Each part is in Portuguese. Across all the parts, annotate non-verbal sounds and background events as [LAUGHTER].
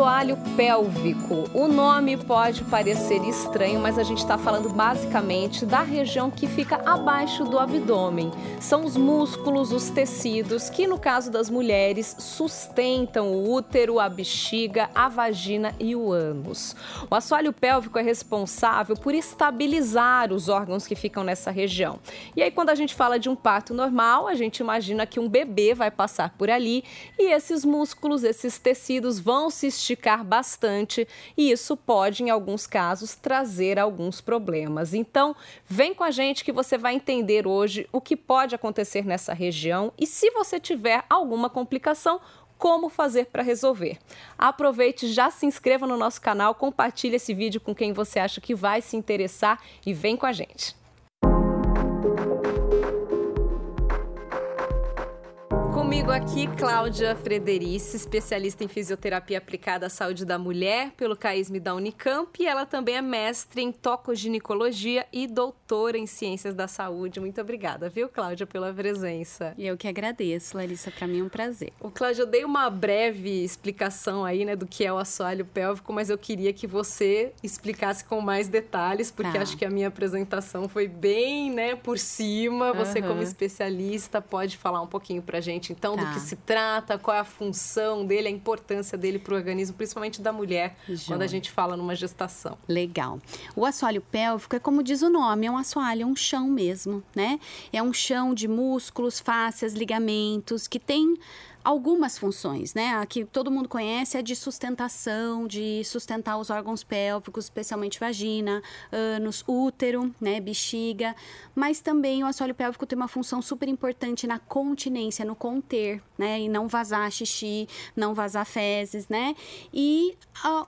assoalho pélvico. O nome pode parecer estranho, mas a gente está falando basicamente da região que fica abaixo do abdômen. São os músculos, os tecidos que, no caso das mulheres, sustentam o útero, a bexiga, a vagina e o ânus. O assoalho pélvico é responsável por estabilizar os órgãos que ficam nessa região. E aí, quando a gente fala de um parto normal, a gente imagina que um bebê vai passar por ali e esses músculos, esses tecidos vão se esticar bastante e isso pode, em alguns casos, trazer alguns problemas. Então, vem com a gente que você vai entender hoje o que pode acontecer nessa região e se você tiver alguma complicação, como fazer para resolver. Aproveite, já se inscreva no nosso canal, compartilhe esse vídeo com quem você acha que vai se interessar e vem com a gente. Comigo aqui, Cláudia Frederici, especialista em fisioterapia aplicada à saúde da mulher pelo CAISM da Unicamp. E ela também é mestre em tocoginecologia e doutora em ciências da saúde. Muito obrigada, viu, Cláudia, pela presença. E eu que agradeço, Larissa. Para mim é um prazer. O Cláudia, eu dei uma breve explicação aí, né, do que é o assoalho pélvico, mas eu queria que você explicasse com mais detalhes, porque tá. acho que a minha apresentação foi bem, né, por cima. Você, uhum. como especialista, pode falar um pouquinho pra gente então, tá. do que se trata, qual é a função dele, a importância dele para o organismo, principalmente da mulher, Joia. quando a gente fala numa gestação. Legal. O assoalho pélvico é como diz o nome, é um assoalho, é um chão mesmo, né? É um chão de músculos, fáscias, ligamentos, que tem algumas funções, né? A que todo mundo conhece é de sustentação, de sustentar os órgãos pélvicos, especialmente vagina, ânus, útero, né, bexiga, mas também o assoalho pélvico tem uma função super importante na continência, no conter, né, e não vazar xixi, não vazar fezes, né? E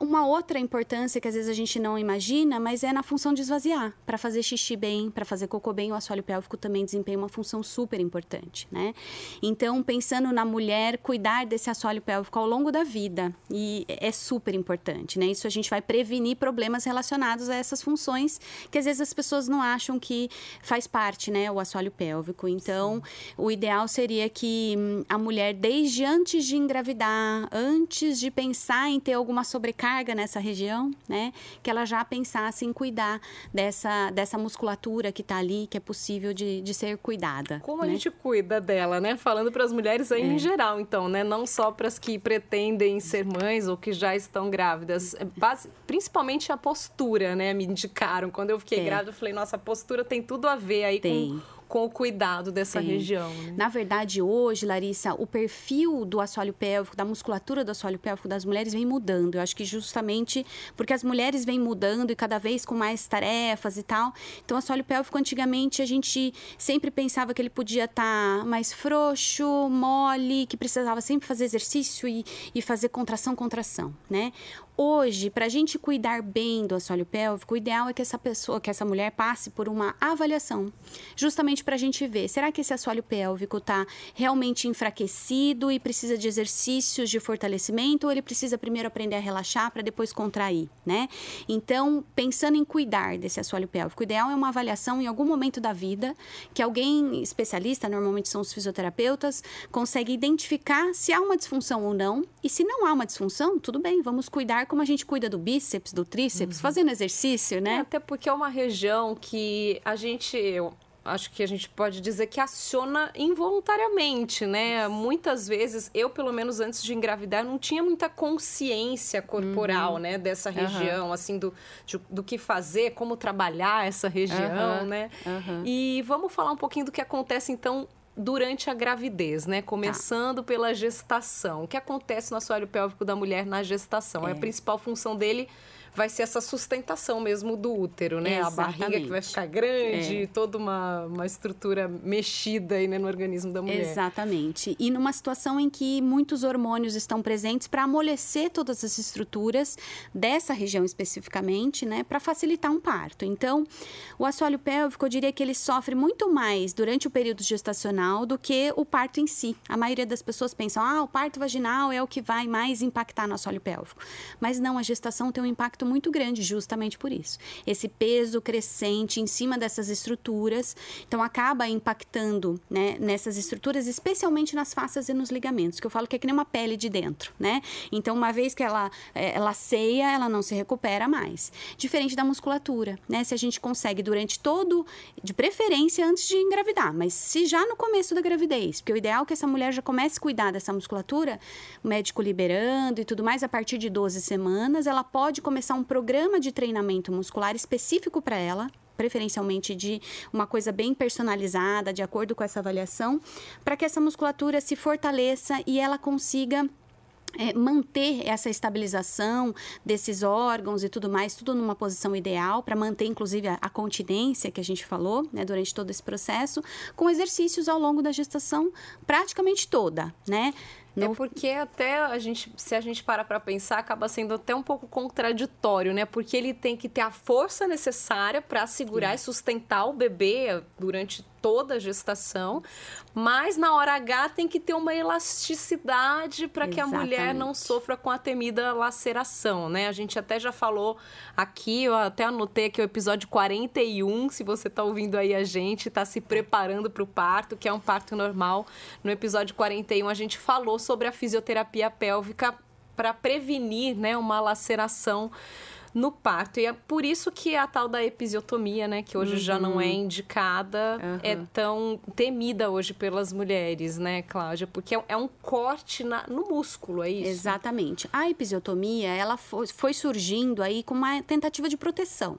uma outra importância que às vezes a gente não imagina, mas é na função de esvaziar, para fazer xixi bem, para fazer cocô bem, o assoalho pélvico também desempenha uma função super importante, né? Então, pensando na mulher mulher cuidar desse assoalho pélvico ao longo da vida. E é super importante, né? Isso a gente vai prevenir problemas relacionados a essas funções que às vezes as pessoas não acham que faz parte, né? O assoalho pélvico. Então, Sim. o ideal seria que hum, a mulher, desde antes de engravidar, antes de pensar em ter alguma sobrecarga nessa região, né? Que ela já pensasse em cuidar dessa, dessa musculatura que está ali, que é possível de, de ser cuidada. Como né? a gente cuida dela, né? Falando para as mulheres aí é. em geral então, né? Não só para as que pretendem ser mães ou que já estão grávidas. É base, principalmente a postura, né? Me indicaram. Quando eu fiquei é. grávida, eu falei, nossa, a postura tem tudo a ver aí tem. com com o cuidado dessa Sim. região. Né? Na verdade, hoje, Larissa, o perfil do assoalho pélvico, da musculatura do assoalho pélvico das mulheres vem mudando. Eu acho que justamente porque as mulheres vêm mudando e cada vez com mais tarefas e tal. Então, o assoalho pélvico, antigamente, a gente sempre pensava que ele podia estar tá mais frouxo, mole, que precisava sempre fazer exercício e, e fazer contração, contração, né? Hoje, para a gente cuidar bem do assoalho pélvico, o ideal é que essa pessoa, que essa mulher passe por uma avaliação, justamente para a gente ver, será que esse assoalho pélvico está realmente enfraquecido e precisa de exercícios de fortalecimento ou ele precisa primeiro aprender a relaxar para depois contrair, né? Então, pensando em cuidar desse assoalho pélvico, o ideal é uma avaliação em algum momento da vida que alguém especialista, normalmente são os fisioterapeutas, consegue identificar se há uma disfunção ou não e se não há uma disfunção, tudo bem, vamos cuidar como a gente cuida do bíceps, do tríceps, uhum. fazendo exercício, né? É, até porque é uma região que a gente. Eu acho que a gente pode dizer que aciona involuntariamente, né? Muitas vezes, eu, pelo menos antes de engravidar, não tinha muita consciência corporal, uhum. né? Dessa região, uhum. assim, do, de, do que fazer, como trabalhar essa região, uhum. né? E vamos falar um pouquinho do que acontece, então, durante a gravidez, né? Começando tá. pela gestação. O que acontece no assoalho pélvico da mulher na gestação? É. A principal função dele vai ser essa sustentação mesmo do útero, né? Exatamente. A barriga que vai ficar grande, é. toda uma, uma estrutura mexida aí né, no organismo da mulher. Exatamente. E numa situação em que muitos hormônios estão presentes para amolecer todas as estruturas dessa região especificamente, né? Para facilitar um parto. Então, o assoalho pélvico, eu diria que ele sofre muito mais durante o período gestacional do que o parto em si. A maioria das pessoas pensam, ah, o parto vaginal é o que vai mais impactar no assoalho pélvico. Mas não, a gestação tem um impacto impacto muito grande, justamente por isso. Esse peso crescente em cima dessas estruturas, então acaba impactando né, nessas estruturas, especialmente nas faces e nos ligamentos, que eu falo que é que nem uma pele de dentro, né? Então, uma vez que ela, é, ela ceia, ela não se recupera mais. Diferente da musculatura, né? Se a gente consegue durante todo, de preferência antes de engravidar, mas se já no começo da gravidez, porque o ideal é que essa mulher já comece a cuidar dessa musculatura, o médico liberando e tudo mais, a partir de 12 semanas, ela pode começar um programa de treinamento muscular específico para ela, preferencialmente de uma coisa bem personalizada, de acordo com essa avaliação, para que essa musculatura se fortaleça e ela consiga é, manter essa estabilização desses órgãos e tudo mais, tudo numa posição ideal, para manter inclusive a, a, continência que a gente falou né, durante todo esse processo, com exercícios ao longo da gestação praticamente toda, né? É no... É porque até a gente, se a gente para para pensar, acaba sendo até um pouco contraditório, né? Porque ele tem que ter a força necessária para segurar Sim. e sustentar o bebê durante toda a gestação, mas na hora H tem que ter uma elasticidade para que a mulher não sofra com a temida laceração, né? A gente até já falou aqui, eu até anotei aqui o episódio 41, se você está ouvindo aí a gente, está se preparando para o parto, que é um parto normal. No episódio 41 a gente falou sobre a fisioterapia pélvica para prevenir, né, uma laceração no parto. E é por isso que a tal da episiotomia, né, que hoje uhum. já não é uhum. indicada, uhum. é tão temida hoje pelas mulheres, né, Cláudia? Porque é, é um corte na, no músculo, é isso? Exatamente. A episiotomia, ela foi, foi surgindo aí com uma tentativa de proteção.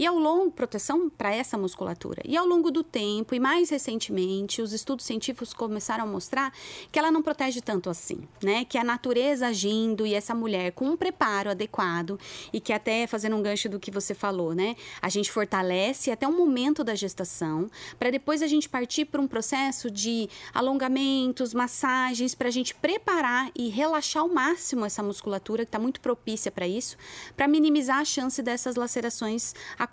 E ao longo, proteção para essa musculatura. E ao longo do tempo, e mais recentemente, os estudos científicos começaram a mostrar que ela não protege tanto assim, né? Que a natureza agindo e essa mulher com um preparo adequado e que até fazendo um gancho do que você falou, né? A gente fortalece até o momento da gestação, para depois a gente partir para um processo de alongamentos, massagens, para a gente preparar e relaxar ao máximo essa musculatura, que está muito propícia para isso, para minimizar a chance dessas lacerações acontecerem,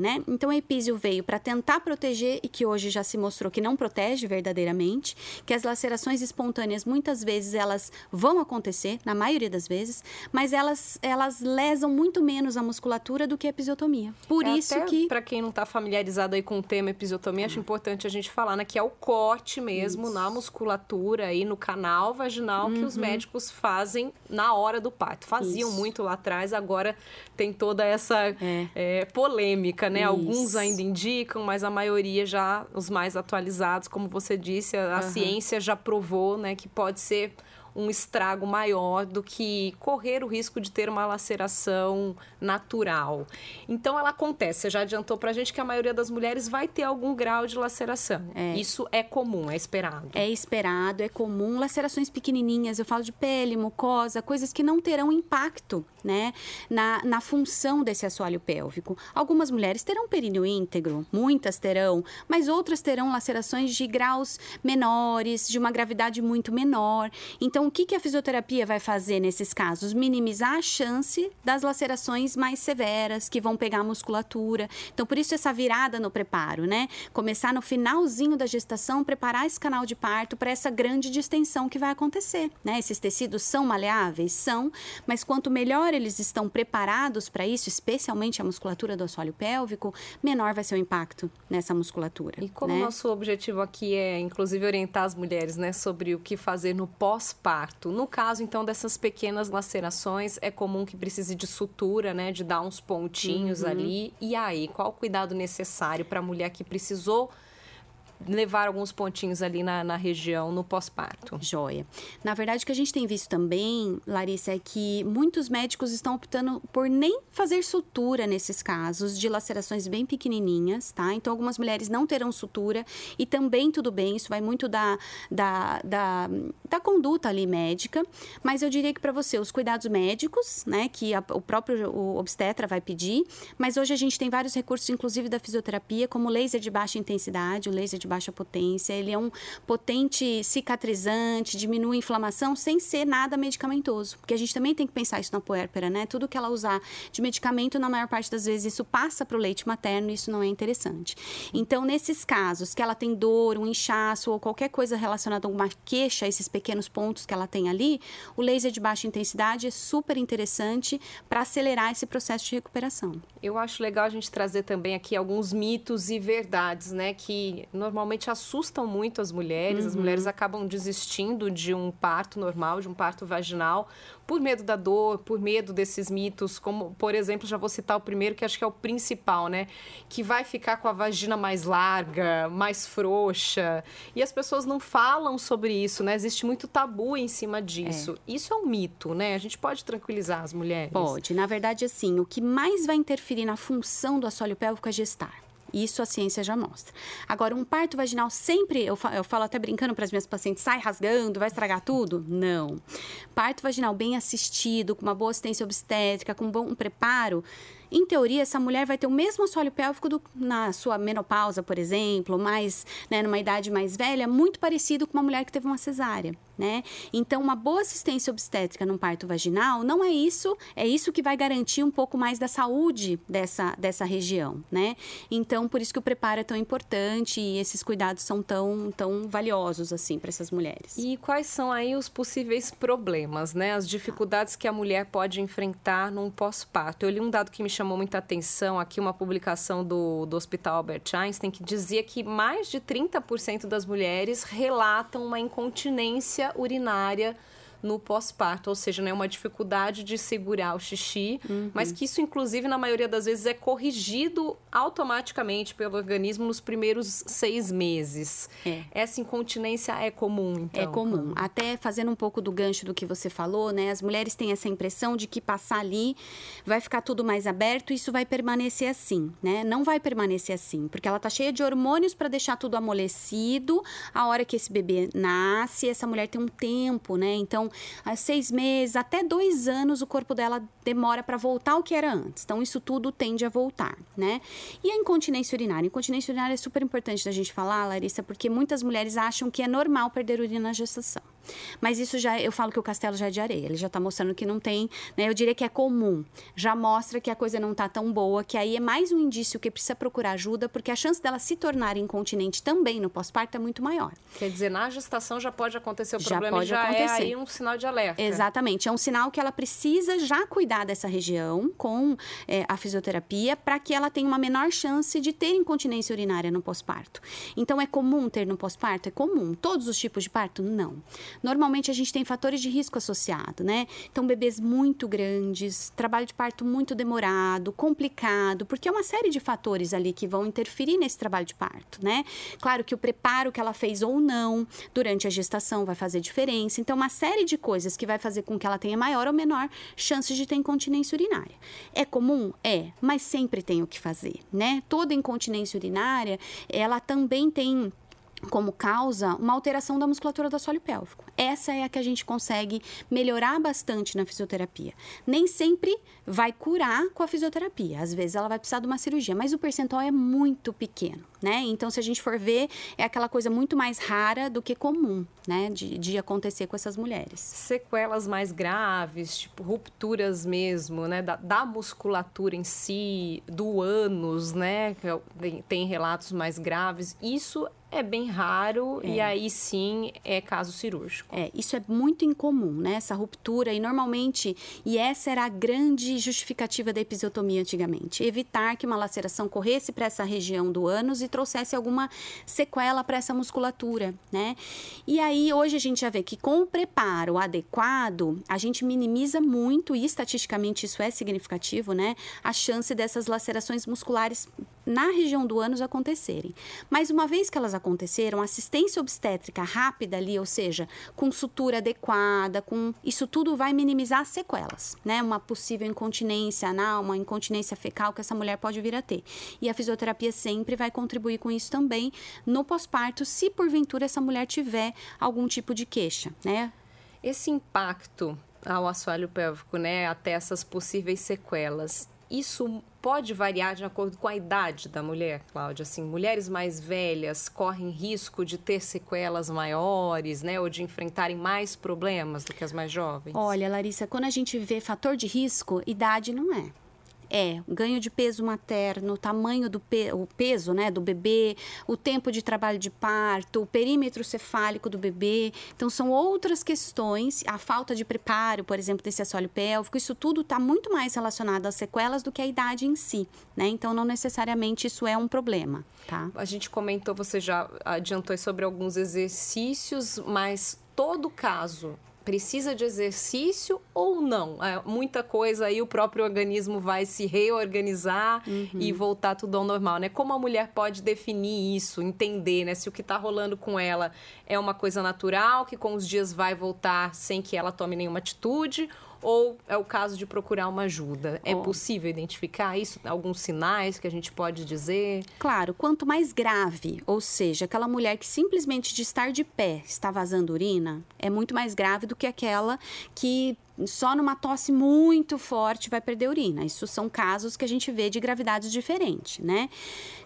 né? Então a epísio veio para tentar proteger e que hoje já se mostrou que não protege verdadeiramente, que as lacerações espontâneas muitas vezes elas vão acontecer, na maioria das vezes, mas elas elas lesam muito menos a musculatura do que a episiotomia. Por é isso que. Para quem não está familiarizado aí com o tema episiotomia, acho importante a gente falar, né? Que é o corte mesmo isso. na musculatura aí no canal vaginal uhum. que os uhum. médicos fazem na hora do parto. Faziam isso. muito lá atrás, agora tem toda essa é. É, polêmica, né? Isso. Alguns ainda indicam, mas a maioria já, os mais atualizados, como você disse, a, a uhum. ciência já provou, né, que pode ser um estrago maior do que correr o risco de ter uma laceração natural. Então, ela acontece. Você já adiantou para a gente que a maioria das mulheres vai ter algum grau de laceração. É. Isso é comum, é esperado. É esperado, é comum. Lacerações pequenininhas, eu falo de pele, mucosa, coisas que não terão impacto né, na, na função desse assoalho pélvico. Algumas mulheres terão períneo íntegro, muitas terão, mas outras terão lacerações de graus menores, de uma gravidade muito menor. Então, então, o que, que a fisioterapia vai fazer nesses casos? Minimizar a chance das lacerações mais severas, que vão pegar a musculatura. Então, por isso essa virada no preparo, né? Começar no finalzinho da gestação, preparar esse canal de parto para essa grande distensão que vai acontecer, né? Esses tecidos são maleáveis? São, mas quanto melhor eles estão preparados para isso, especialmente a musculatura do assoalho pélvico, menor vai ser o impacto nessa musculatura. E como né? nosso objetivo aqui é, inclusive, orientar as mulheres, né, sobre o que fazer no pós-parto, No caso, então, dessas pequenas lacerações, é comum que precise de sutura, né? De dar uns pontinhos uhum. ali. E aí, qual o cuidado necessário para a mulher que precisou levar alguns pontinhos ali na, na região no pós-parto. Joia. Na verdade, o que a gente tem visto também, Larissa, é que muitos médicos estão optando por nem fazer sutura nesses casos de lacerações bem pequenininhas, tá? Então, algumas mulheres não terão sutura e também tudo bem, isso vai muito da, da, da, da conduta ali médica, mas eu diria que para você, os cuidados médicos, né, que a, o próprio o obstetra vai pedir, mas hoje a gente tem vários recursos, inclusive da fisioterapia, como laser de baixa intensidade, o laser de baixa potência, ele é um potente cicatrizante, diminui a inflamação sem ser nada medicamentoso, porque a gente também tem que pensar isso na puérpera, né? Tudo que ela usar de medicamento, na maior parte das vezes, isso passa para o leite materno e isso não é interessante. Então, nesses casos que ela tem dor, um inchaço ou qualquer coisa relacionada a uma queixa, esses pequenos pontos que ela tem ali, o laser de baixa intensidade é super interessante para acelerar esse processo de recuperação. Eu acho legal a gente trazer também aqui alguns mitos e verdades, né, que normalmente assustam muito as mulheres. Uhum. As mulheres acabam desistindo de um parto normal, de um parto vaginal, por medo da dor, por medo desses mitos, como, por exemplo, já vou citar o primeiro, que acho que é o principal, né, que vai ficar com a vagina mais larga, mais frouxa. E as pessoas não falam sobre isso, né? Existe muito tabu em cima disso. É. Isso é um mito, né? A gente pode tranquilizar as mulheres. Pode. Na verdade, assim, o que mais vai interferir na função do assoalho pélvico é gestar. Isso a ciência já mostra. Agora, um parto vaginal sempre, eu falo, eu falo até brincando para as minhas pacientes, sai rasgando, vai estragar tudo? Não. Parto vaginal bem assistido, com uma boa assistência obstétrica, com um bom preparo, em teoria, essa mulher vai ter o mesmo assoalho pélvico do, na sua menopausa, por exemplo, mais, né, numa idade mais velha, muito parecido com uma mulher que teve uma cesárea né? Então, uma boa assistência obstétrica num parto vaginal não é isso, é isso que vai garantir um pouco mais da saúde dessa, dessa região, né? Então, por isso que o preparo é tão importante e esses cuidados são tão, tão valiosos, assim, para essas mulheres. E quais são aí os possíveis problemas, né? As dificuldades que a mulher pode enfrentar num pós-parto. Eu li um dado que me chamou muita atenção aqui, uma publicação do, do Hospital Albert Einstein, que dizia que mais de 30% das mulheres relatam uma incontinência urinária no pós-parto, ou seja, né, uma dificuldade de segurar o xixi, uhum. mas que isso, inclusive, na maioria das vezes é corrigido automaticamente pelo organismo nos primeiros seis meses. É. Essa incontinência é comum, então? É comum. Até fazendo um pouco do gancho do que você falou, né, as mulheres têm essa impressão de que passar ali vai ficar tudo mais aberto e isso vai permanecer assim, né? Não vai permanecer assim, porque ela tá cheia de hormônios para deixar tudo amolecido. A hora que esse bebê nasce, essa mulher tem um tempo, né? Então, há seis meses, até dois anos, o corpo dela demora para voltar ao que era antes. Então, isso tudo tende a voltar, né? E a incontinência urinária? A incontinência urinária é super importante da gente falar, Larissa, porque muitas mulheres acham que é normal perder urina na gestação. Mas isso já, eu falo que o castelo já é de areia, ele já está mostrando que não tem, né? Eu diria que é comum. Já mostra que a coisa não está tão boa, que aí é mais um indício que precisa procurar ajuda, porque a chance dela se tornar incontinente também no pós-parto é muito maior. Quer dizer, na gestação já pode acontecer o já problema pode já acontecer. é aí um sinal de alerta. Exatamente, é um sinal que ela precisa já cuidar dessa região com é, a fisioterapia para que ela tenha uma menor chance de ter incontinência urinária no pós-parto. Então é comum ter no pós-parto? É comum. Todos os tipos de parto? Não. Normalmente a gente tem fatores de risco associado, né? Então, bebês muito grandes, trabalho de parto muito demorado, complicado, porque é uma série de fatores ali que vão interferir nesse trabalho de parto, né? Claro que o preparo que ela fez ou não durante a gestação vai fazer diferença. Então, uma série de coisas que vai fazer com que ela tenha maior ou menor chances de ter incontinência urinária. É comum? É, mas sempre tem o que fazer, né? Toda incontinência urinária, ela também tem como causa uma alteração da musculatura do assoalho pélvico. Essa é a que a gente consegue melhorar bastante na fisioterapia. Nem sempre vai curar com a fisioterapia, às vezes ela vai precisar de uma cirurgia, mas o percentual é muito pequeno, né? Então, se a gente for ver, é aquela coisa muito mais rara do que comum, né, de, de acontecer com essas mulheres. Sequelas mais graves, tipo rupturas mesmo, né, da, da musculatura em si, do ânus, né, é tem, tem relatos mais graves, isso é bem raro é. e aí sim é caso cirúrgico. É, isso é muito incomum, né? Essa ruptura e normalmente, e essa era a grande justificativa da episiotomia antigamente, evitar que uma laceração corresse para essa região do ânus e trouxesse alguma sequela para essa musculatura, né? E aí hoje a gente já vê que com o preparo adequado, a gente minimiza muito e estatisticamente isso é significativo, né? A chance dessas lacerações musculares na região do ânus acontecerem. Mas uma vez que elas aconteceram, assistência obstétrica rápida ali, ou seja, com sutura adequada, com isso tudo vai minimizar as sequelas, né? Uma possível incontinência anal, uma incontinência fecal que essa mulher pode vir a ter. E a fisioterapia sempre vai contribuir com isso também no pós-parto, se porventura essa mulher tiver algum tipo de queixa, né? Esse impacto ao assoalho pélvico, né, até essas possíveis sequelas, isso pode variar de acordo com a idade da mulher, Cláudia? Assim, mulheres mais velhas correm risco de ter sequelas maiores, né? Ou de enfrentarem mais problemas do que as mais jovens? Olha, Larissa, quando a gente vê fator de risco, idade não é é ganho de peso materno, tamanho do pe o peso né, do bebê, o tempo de trabalho de parto, o perímetro cefálico do bebê. Então, são outras questões, a falta de preparo, por exemplo, desse assoalho pélvico, isso tudo está muito mais relacionado às sequelas do que à idade em si, né? Então, não necessariamente isso é um problema, tá? A gente comentou, você já adiantou sobre alguns exercícios, mas todo caso precisa de exercício ou não? É, muita coisa aí o próprio organismo vai se reorganizar uhum. e voltar tudo ao normal, né? Como a mulher pode definir isso, entender, né? Se o que está rolando com ela é uma coisa natural, que com os dias vai voltar sem que ela tome nenhuma atitude, ou é o caso de procurar uma ajuda? É oh. possível identificar isso? Alguns sinais que a gente pode dizer? Claro, quanto mais grave, ou seja, aquela mulher que simplesmente de estar de pé está vazando urina, é muito mais grave do que aquela que só numa tosse muito forte vai perder urina. Isso são casos que a gente vê de gravidades diferentes, né?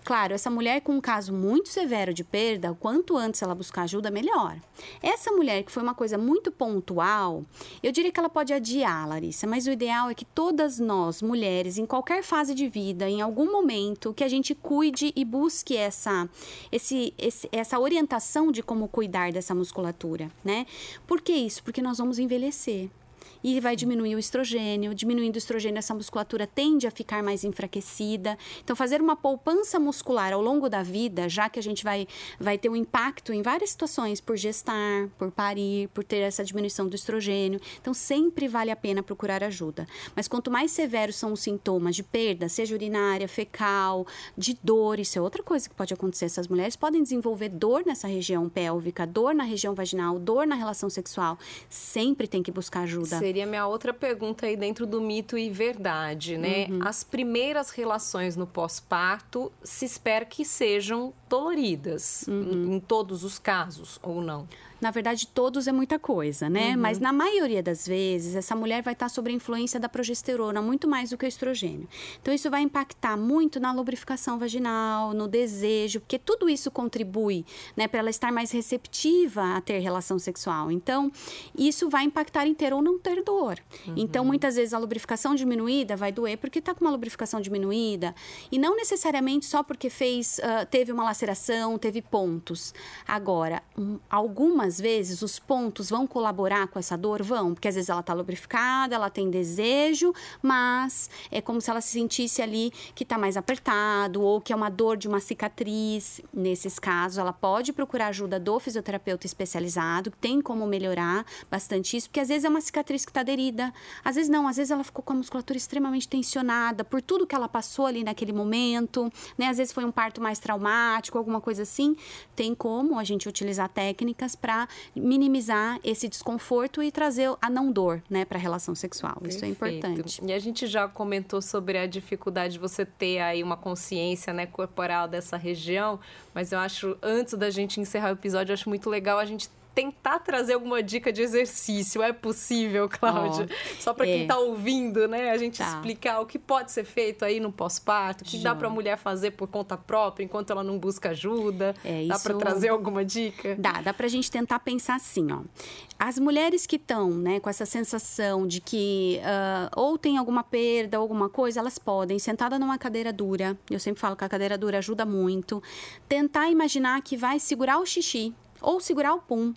Claro, essa mulher com um caso muito severo de perda, quanto antes ela buscar ajuda, melhor. Essa mulher que foi uma coisa muito pontual, eu diria que ela pode adiar, Larissa, mas o ideal é que todas nós, mulheres, em qualquer fase de vida, em algum momento, que a gente cuide e busque essa, esse, esse, essa orientação de como cuidar dessa musculatura, né? Por que isso? Porque nós vamos envelhecer e vai diminuir o estrogênio. Diminuindo o estrogênio, essa musculatura tende a ficar mais enfraquecida. Então, fazer uma poupança muscular ao longo da vida, já que a gente vai, vai ter um impacto em várias situações, por gestar, por parir, por ter essa diminuição do estrogênio. Então, sempre vale a pena procurar ajuda. Mas quanto mais severos são os sintomas de perda, seja urinária, fecal, de dor, isso é outra coisa que pode acontecer. Essas mulheres podem desenvolver dor nessa região pélvica, dor na região vaginal, dor na relação sexual. Sempre tem que buscar ajuda. Seria seria minha outra pergunta aí dentro do mito e verdade, né? Uhum. As primeiras relações no pós-parto se espera que sejam doloridas, uhum. em, em todos os casos, ou não? Na verdade, todos é muita coisa, né? Uhum. Mas na maioria das vezes, essa mulher vai estar sob a influência da progesterona muito mais do que o estrogênio. Então, isso vai impactar muito na lubrificação vaginal, no desejo, porque tudo isso contribui, né, para ela estar mais receptiva a ter relação sexual. Então, isso vai impactar em ter ou não ter dor. Uhum. Então, muitas vezes a lubrificação diminuída vai doer porque está com uma lubrificação diminuída e não necessariamente só porque fez, uh, teve uma laceração, teve pontos. Agora, um, algumas vezes os pontos vão colaborar com essa dor? Vão, porque às vezes ela está lubrificada, ela tem desejo, mas é como se ela se sentisse ali que está mais apertado ou que é uma dor de uma cicatriz. Nesses casos, ela pode procurar ajuda do fisioterapeuta especializado, tem como melhorar bastante isso, porque às vezes é uma cicatriz que está aderida, às vezes não, às vezes ela ficou com a musculatura extremamente tensionada por tudo que ela passou ali naquele momento, né? Às vezes foi um parto mais traumático, alguma coisa assim. Tem como a gente utilizar técnicas para minimizar esse desconforto e trazer a não dor, né, para a relação sexual. Perfeito. Isso é importante. E a gente já comentou sobre a dificuldade de você ter aí uma consciência, né, corporal dessa região, mas eu acho antes da gente encerrar o episódio, eu acho muito legal a gente tentar trazer alguma dica de exercício. É possível, Cláudia? Oh, Só para quem está é. ouvindo, né? A gente tá. explicar o que pode ser feito aí no pós-parto, o que dá para a mulher fazer por conta própria enquanto ela não busca ajuda. É, dá para trazer alguma dica? Dá, dá para a gente tentar pensar assim, ó. As mulheres que estão, né, com essa sensação de que uh, ou tem alguma perda, alguma coisa, elas podem, sentada numa cadeira dura, eu sempre falo que a cadeira dura ajuda muito, tentar imaginar que vai segurar o xixi ou segurar o pum,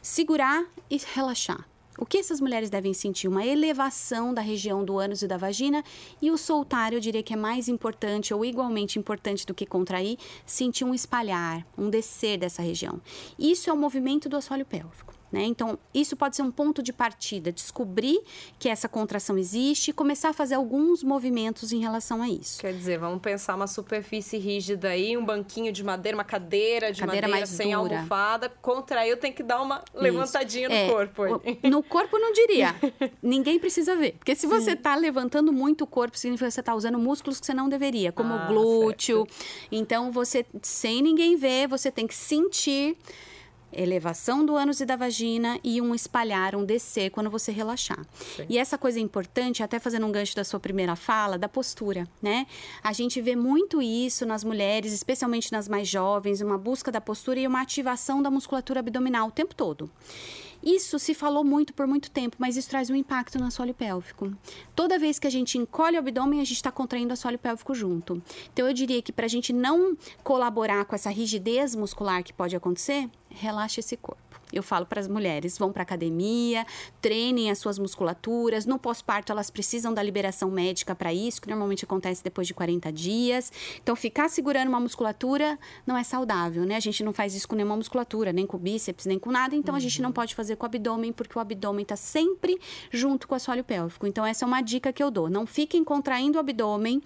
segurar e relaxar. O que essas mulheres devem sentir? Uma elevação da região do ânus e da vagina e o soltar, eu diria que é mais importante ou igualmente importante do que contrair, sentir um espalhar, um descer dessa região. Isso é o movimento do assoalho pélvico. Né? Então, isso pode ser um ponto de partida, descobrir que essa contração existe e começar a fazer alguns movimentos em relação a isso. Quer dizer, vamos pensar uma superfície rígida aí, um banquinho de madeira, uma cadeira de cadeira madeira sem dura. almofada. Contraiu, tem que dar uma levantadinha isso. no é, corpo. Aí. No corpo não diria. [LAUGHS] Ninguém precisa ver. Porque se você está levantando muito o corpo, significa que você está usando músculos que você não deveria, como ah, o glúteo. Certo. Então, você, sem ninguém ver, você tem que sentir elevação do ânus e da vagina e um espalhar, um descer quando você relaxar. Sim. E essa coisa é importante, até fazendo um gancho da sua primeira fala, da postura, né? A gente vê muito isso nas mulheres, especialmente nas mais jovens, uma busca da postura e uma ativação da musculatura abdominal o tempo todo. Isso se falou muito por muito tempo, mas isso traz um impacto no assoalho pélvico. Toda vez que a gente encolhe o abdômen, a gente está contraindo o assoalho pélvico junto. Então, eu diria que para a gente não colaborar com essa rigidez muscular que pode acontecer, relaxe esse corpo. Eu falo para as mulheres, vão para academia, treinem as suas musculaturas. No pós-parto, elas precisam da liberação médica para isso, que normalmente acontece depois de 40 dias. Então, ficar segurando uma musculatura não é saudável, né? A gente não faz isso com nenhuma musculatura, nem com bíceps, nem com nada. Então, uhum. a gente não uhum. pode fazer com o abdômen, porque o abdômen está sempre junto com o assoalho pélvico. Então, essa é uma dica que eu dou. Não fiquem contraindo o abdômen,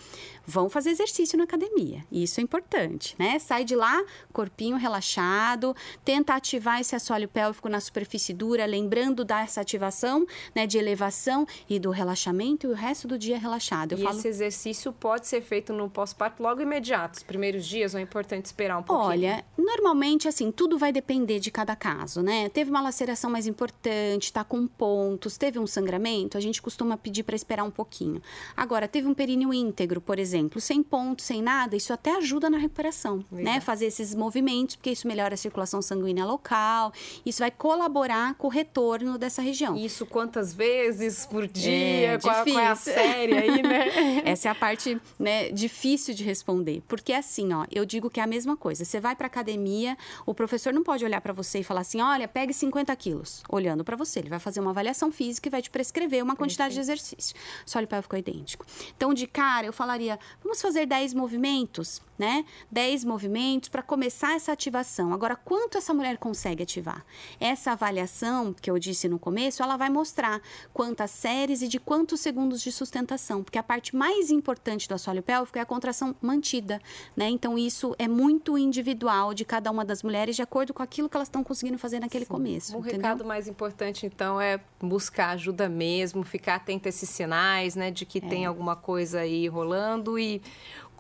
vão fazer exercício na academia. Isso é importante, né? Sai de lá, corpinho relaxado, tenta ativar esse assoalho pélvico na superfície dura, lembrando dessa ativação, né, de elevação e do relaxamento e o resto do dia relaxado. Eu e falo... esse exercício pode ser feito no pós-parto logo imediato, os primeiros dias, ou é importante esperar um pouquinho? Olha, normalmente, assim, tudo vai depender de cada caso, né? Teve uma laceração mais importante, tá com pontos, teve um sangramento, a gente costuma pedir para esperar um pouquinho. Agora, teve um períneo íntegro, por exemplo, sem pontos, sem nada, isso até ajuda na recuperação, Legal. né? Fazer esses movimentos, porque isso melhora a circulação sanguínea local, isso vai colaborar com o retorno dessa região. Isso quantas vezes por dia? É, qual, qual, é a série aí, né? [LAUGHS] Essa é a parte né, difícil de responder. Porque assim, ó, eu digo que é a mesma coisa. Você vai para academia, o professor não pode olhar para você e falar assim: olha, pegue 50 quilos. Olhando para você, ele vai fazer uma avaliação física e vai te prescrever uma quantidade de exercício. Só o é idêntico. Então, de cara, eu falaria: vamos fazer 10 movimentos, né? 10 movimentos para começar essa ativação. Agora, quanto essa mulher consegue ativar? Essa avaliação que eu disse no começo, ela vai mostrar quantas séries e de quantos segundos de sustentação, porque a parte mais importante do assoalho pélvico é a contração mantida, né? Então isso é muito individual de cada uma das mulheres de acordo com aquilo que elas estão conseguindo fazer naquele Sim. começo. O entendeu? recado mais importante então é buscar ajuda mesmo, ficar atento a esses sinais, né, de que é. tem alguma coisa aí rolando e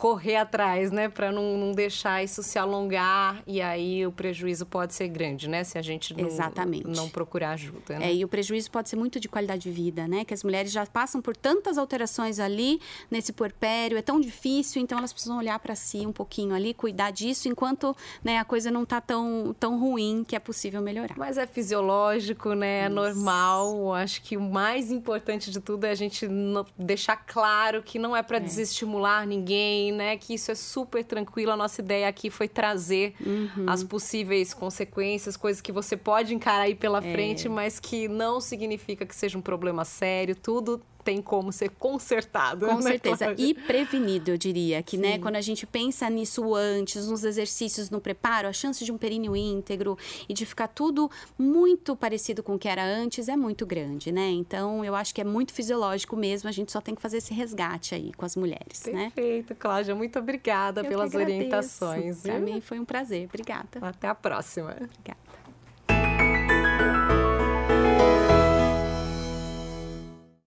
correr atrás, né, para não, não, deixar isso se alongar e aí o prejuízo pode ser grande, né, se a gente não, Exatamente. não procurar ajuda. Né? É, e o prejuízo pode ser muito de qualidade de vida, né, que as mulheres já passam por tantas alterações ali nesse puerpério, é tão difícil, então elas precisam olhar para si um pouquinho ali, cuidar disso, enquanto né, a coisa não está tão, tão ruim que é possível melhorar. Mas é fisiológico, né, é normal. Acho que o mais importante de tudo é a gente deixar claro que não é para é. desestimular ninguém né? Que isso é super tranquilo. A nossa ideia aqui foi trazer uhum. as possíveis consequências, coisas que você pode encarar aí pela é. frente, mas que não significa que seja um problema sério. Tudo tem como ser consertado. Com né, certeza. E prevenido, eu diria. Que, né, quando a gente pensa nisso antes, nos exercícios, no preparo, a chance de um períneo íntegro e de ficar tudo muito parecido com o que era antes é muito grande, né? Então, eu acho que é muito fisiológico mesmo. A gente só tem que fazer esse resgate aí com as mulheres, Perfeito, né? Perfeito, Cláudia. Muito obrigada eu pelas orientações. Para mim foi um prazer. Obrigada. Até a próxima. Obrigada.